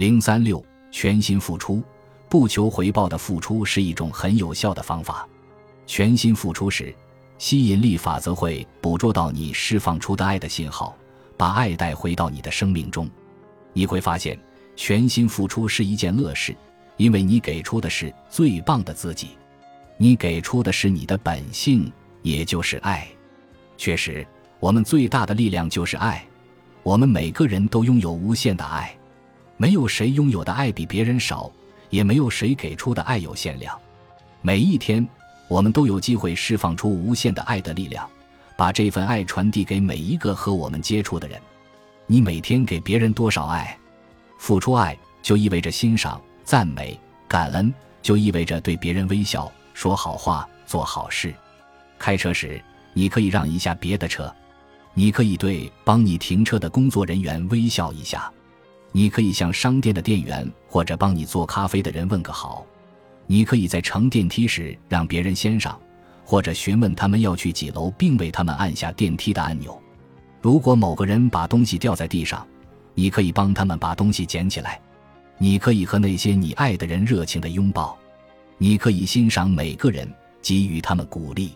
零三六，全心付出，不求回报的付出是一种很有效的方法。全心付出时，吸引力法则会捕捉到你释放出的爱的信号，把爱带回到你的生命中。你会发现，全心付出是一件乐事，因为你给出的是最棒的自己，你给出的是你的本性，也就是爱。确实，我们最大的力量就是爱。我们每个人都拥有无限的爱，没有谁拥有的爱比别人少，也没有谁给出的爱有限量。每一天，我们都有机会释放出无限的爱的力量，把这份爱传递给每一个和我们接触的人。你每天给别人多少爱？付出爱就意味着欣赏、赞美、感恩，就意味着对别人微笑、说好话、做好事。开车时，你可以让一下别的车。你可以对帮你停车的工作人员微笑一下，你可以向商店的店员或者帮你做咖啡的人问个好，你可以在乘电梯时让别人先上，或者询问他们要去几楼，并为他们按下电梯的按钮。如果某个人把东西掉在地上，你可以帮他们把东西捡起来。你可以和那些你爱的人热情的拥抱，你可以欣赏每个人，给予他们鼓励。